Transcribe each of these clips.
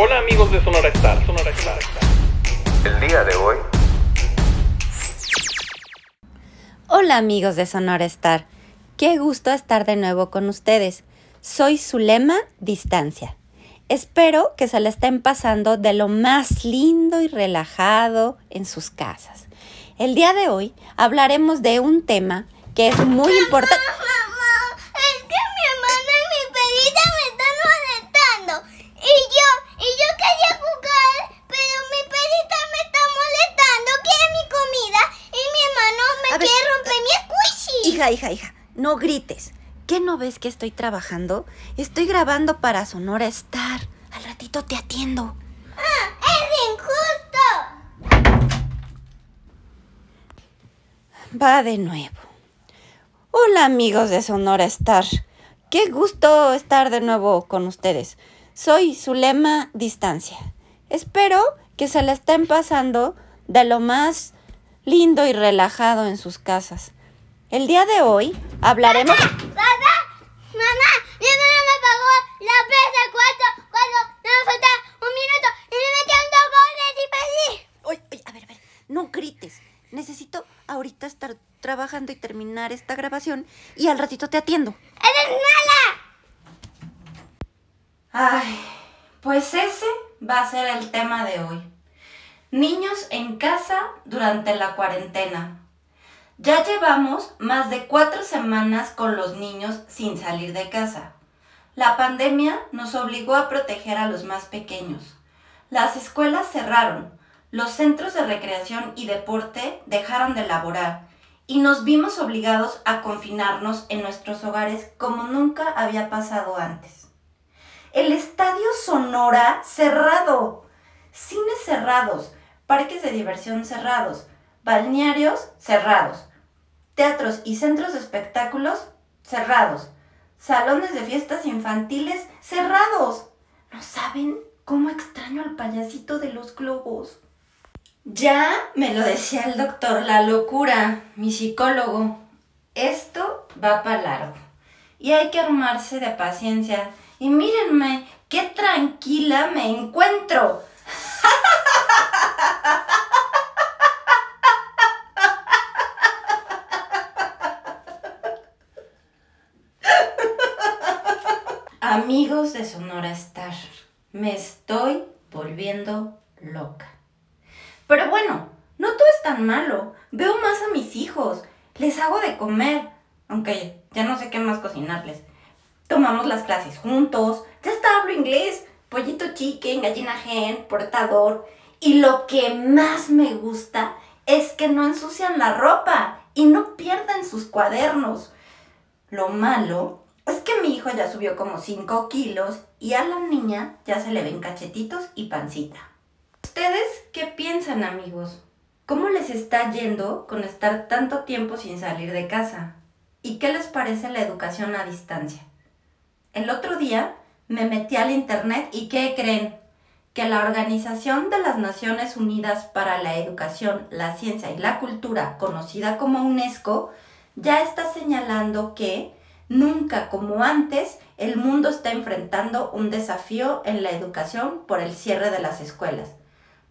Hola amigos de Sonora Star, Sonora Star. El día de hoy. Hola amigos de Sonora Star. Qué gusto estar de nuevo con ustedes. Soy Zulema Distancia. Espero que se la estén pasando de lo más lindo y relajado en sus casas. El día de hoy hablaremos de un tema que es muy importante. Mamá, es que mi hermana y mi perrita me están molestando. Y yo, y yo quería jugar, pero mi perrita me está molestando. Quiere mi comida y mi hermano me A ver, quiere romper mi squishy. Hija, hija, hija, no grites. ¿Qué no ves que estoy trabajando? Estoy grabando para Sonora Star. Al ratito te atiendo. Ah, es injusto. Va de nuevo. Hola amigos de Sonora Star. Qué gusto estar de nuevo con ustedes. Soy Zulema Distancia. Espero que se la estén pasando de lo más lindo y relajado en sus casas. El día de hoy hablaremos... Papá, mamá, mi hermana me pagó la PS4 cuando me falta un minuto y me metieron dos goles y perdí. Oye, oye, a ver, a ver, no grites. Necesito ahorita estar trabajando y terminar esta grabación y al ratito te atiendo. ¡Eres mala! Ay, pues ese va a ser el tema de hoy. Niños en casa durante la cuarentena. Ya llevamos más de cuatro semanas con los niños sin salir de casa. La pandemia nos obligó a proteger a los más pequeños. Las escuelas cerraron, los centros de recreación y deporte dejaron de laborar y nos vimos obligados a confinarnos en nuestros hogares como nunca había pasado antes. El estadio Sonora cerrado, cines cerrados, parques de diversión cerrados, balnearios cerrados, teatros y centros de espectáculos cerrados, salones de fiestas infantiles cerrados. ¿No saben cómo extraño al payasito de los globos? Ya me lo decía el doctor La Locura, mi psicólogo. Esto va para largo. Y hay que armarse de paciencia. Y mírenme, qué tranquila me encuentro. Amigos de Sonora Star, me estoy volviendo loca. Pero bueno, no todo es tan malo. Veo más a mis hijos, les hago de comer, aunque ya no sé qué más cocinarles. Tomamos las clases juntos, ya hasta hablo inglés, pollito chicken, gallina gen, portador. Y lo que más me gusta es que no ensucian la ropa y no pierden sus cuadernos. Lo malo es que mi hijo ya subió como 5 kilos y a la niña ya se le ven cachetitos y pancita. ¿Ustedes qué piensan amigos? ¿Cómo les está yendo con estar tanto tiempo sin salir de casa? ¿Y qué les parece la educación a distancia? El otro día me metí al internet y ¿qué creen? Que la Organización de las Naciones Unidas para la Educación, la Ciencia y la Cultura, conocida como UNESCO, ya está señalando que nunca como antes el mundo está enfrentando un desafío en la educación por el cierre de las escuelas.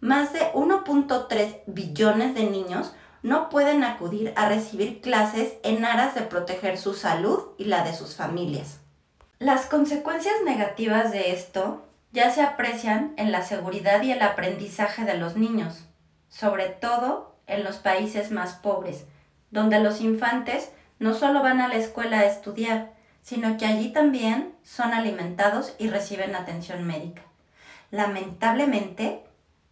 Más de 1.3 billones de niños no pueden acudir a recibir clases en aras de proteger su salud y la de sus familias. Las consecuencias negativas de esto ya se aprecian en la seguridad y el aprendizaje de los niños, sobre todo en los países más pobres, donde los infantes no solo van a la escuela a estudiar, sino que allí también son alimentados y reciben atención médica. Lamentablemente,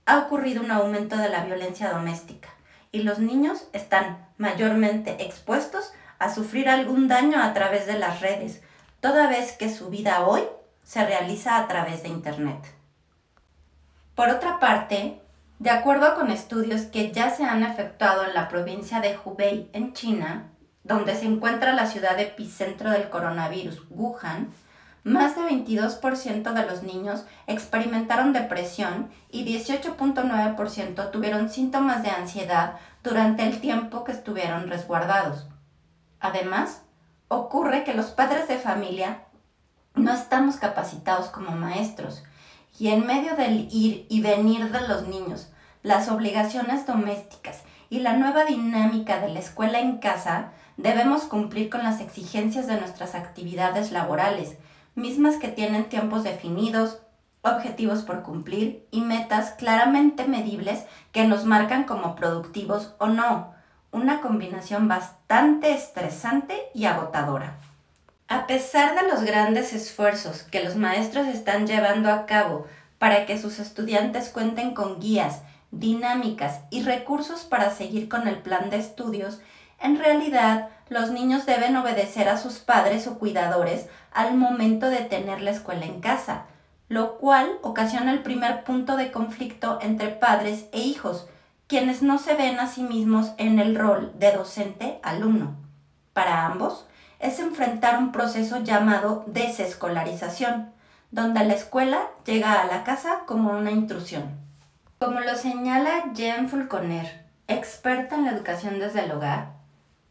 ha ocurrido un aumento de la violencia doméstica y los niños están mayormente expuestos a sufrir algún daño a través de las redes, toda vez que su vida hoy se realiza a través de Internet. Por otra parte, de acuerdo con estudios que ya se han efectuado en la provincia de Hubei, en China, donde se encuentra la ciudad epicentro del coronavirus, Wuhan, más de 22% de los niños experimentaron depresión y 18.9% tuvieron síntomas de ansiedad durante el tiempo que estuvieron resguardados. Además, ocurre que los padres de familia no estamos capacitados como maestros y en medio del ir y venir de los niños, las obligaciones domésticas y la nueva dinámica de la escuela en casa, debemos cumplir con las exigencias de nuestras actividades laborales, mismas que tienen tiempos definidos, objetivos por cumplir y metas claramente medibles que nos marcan como productivos o no, una combinación bastante estresante y agotadora. A pesar de los grandes esfuerzos que los maestros están llevando a cabo para que sus estudiantes cuenten con guías, dinámicas y recursos para seguir con el plan de estudios, en realidad los niños deben obedecer a sus padres o cuidadores al momento de tener la escuela en casa, lo cual ocasiona el primer punto de conflicto entre padres e hijos, quienes no se ven a sí mismos en el rol de docente-alumno. Para ambos, es enfrentar un proceso llamado desescolarización, donde la escuela llega a la casa como una intrusión. Como lo señala Jen Fulconer, experta en la educación desde el hogar,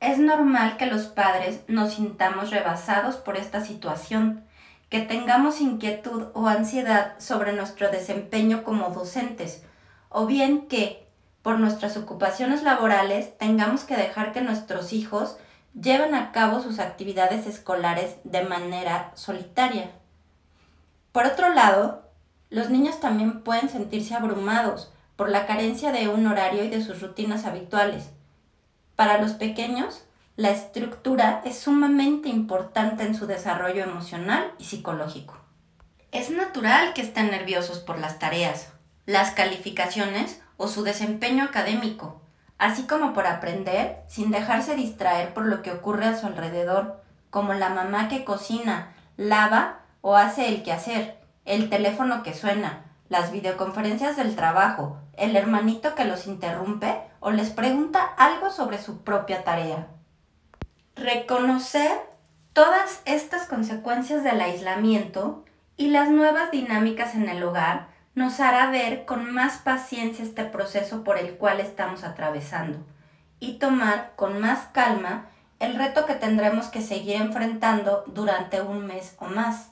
es normal que los padres nos sintamos rebasados por esta situación, que tengamos inquietud o ansiedad sobre nuestro desempeño como docentes, o bien que, por nuestras ocupaciones laborales, tengamos que dejar que nuestros hijos lleven a cabo sus actividades escolares de manera solitaria. Por otro lado, los niños también pueden sentirse abrumados por la carencia de un horario y de sus rutinas habituales. Para los pequeños, la estructura es sumamente importante en su desarrollo emocional y psicológico. Es natural que estén nerviosos por las tareas, las calificaciones o su desempeño académico, así como por aprender sin dejarse distraer por lo que ocurre a su alrededor, como la mamá que cocina, lava o hace el quehacer, el teléfono que suena, las videoconferencias del trabajo, el hermanito que los interrumpe o les pregunta algo sobre su propia tarea. Reconocer todas estas consecuencias del aislamiento y las nuevas dinámicas en el hogar nos hará ver con más paciencia este proceso por el cual estamos atravesando y tomar con más calma el reto que tendremos que seguir enfrentando durante un mes o más,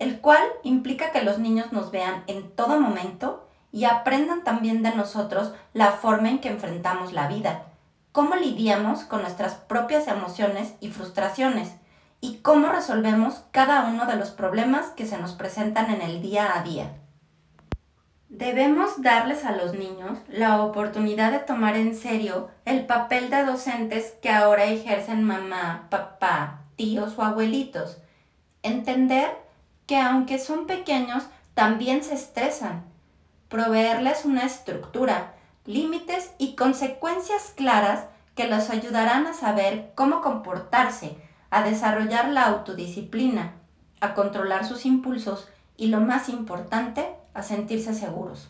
el cual implica que los niños nos vean en todo momento y aprendan también de nosotros la forma en que enfrentamos la vida, cómo lidiamos con nuestras propias emociones y frustraciones y cómo resolvemos cada uno de los problemas que se nos presentan en el día a día. Debemos darles a los niños la oportunidad de tomar en serio el papel de docentes que ahora ejercen mamá, papá, tíos o abuelitos. Entender que aunque son pequeños, también se estresan. Proveerles una estructura, límites y consecuencias claras que los ayudarán a saber cómo comportarse, a desarrollar la autodisciplina, a controlar sus impulsos y lo más importante, a sentirse seguros.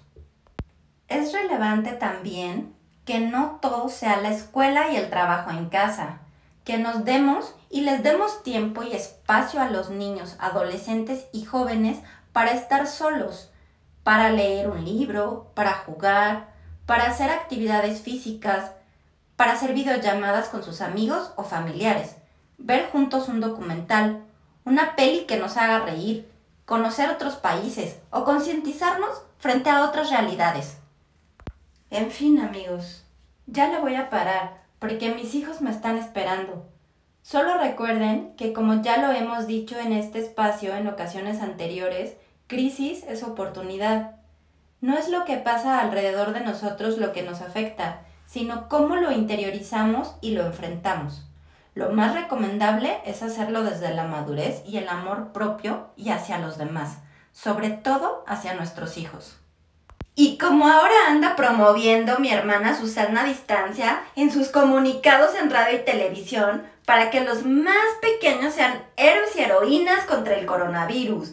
Es relevante también que no todo sea la escuela y el trabajo en casa, que nos demos y les demos tiempo y espacio a los niños, adolescentes y jóvenes para estar solos, para leer un libro, para jugar, para hacer actividades físicas, para hacer videollamadas con sus amigos o familiares, ver juntos un documental, una peli que nos haga reír, conocer otros países o concientizarnos frente a otras realidades. En fin, amigos, ya le voy a parar porque mis hijos me están esperando. Solo recuerden que como ya lo hemos dicho en este espacio en ocasiones anteriores, crisis es oportunidad. No es lo que pasa alrededor de nosotros lo que nos afecta, sino cómo lo interiorizamos y lo enfrentamos. Lo más recomendable es hacerlo desde la madurez y el amor propio y hacia los demás, sobre todo hacia nuestros hijos. Y como ahora anda promoviendo mi hermana Susana Distancia en sus comunicados en radio y televisión para que los más pequeños sean héroes y heroínas contra el coronavirus,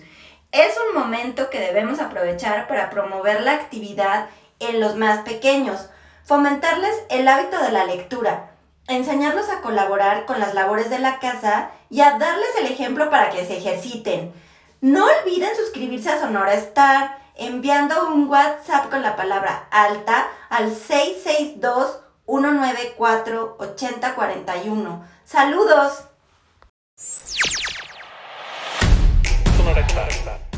es un momento que debemos aprovechar para promover la actividad en los más pequeños, fomentarles el hábito de la lectura, enseñarlos a colaborar con las labores de la casa y a darles el ejemplo para que se ejerciten. No olviden suscribirse a Sonora Star enviando un WhatsApp con la palabra alta al 662-194-8041. ¡Saludos! Sonora Star.